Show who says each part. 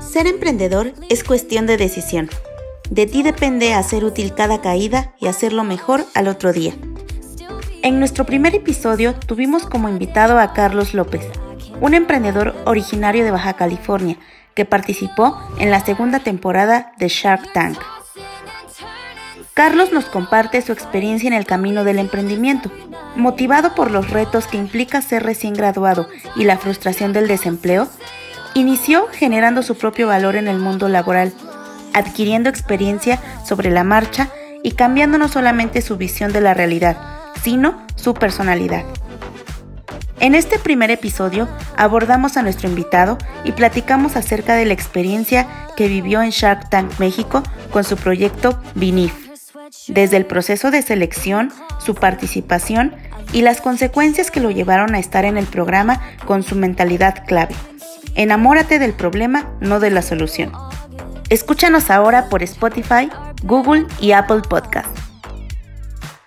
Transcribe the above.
Speaker 1: Ser emprendedor es cuestión de decisión. De ti depende hacer útil cada caída y hacerlo mejor al otro día. En nuestro primer episodio tuvimos como invitado a Carlos López, un emprendedor originario de Baja California que participó en la segunda temporada de Shark Tank. Carlos nos comparte su experiencia en el camino del emprendimiento, motivado por los retos que implica ser recién graduado y la frustración del desempleo, inició generando su propio valor en el mundo laboral, adquiriendo experiencia sobre la marcha y cambiando no solamente su visión de la realidad, sino su personalidad. En este primer episodio abordamos a nuestro invitado y platicamos acerca de la experiencia que vivió en Shark Tank México con su proyecto Vinif desde el proceso de selección, su participación y las consecuencias que lo llevaron a estar en el programa con su mentalidad clave. Enamórate del problema, no de la solución. Escúchanos ahora por Spotify, Google y Apple Podcast.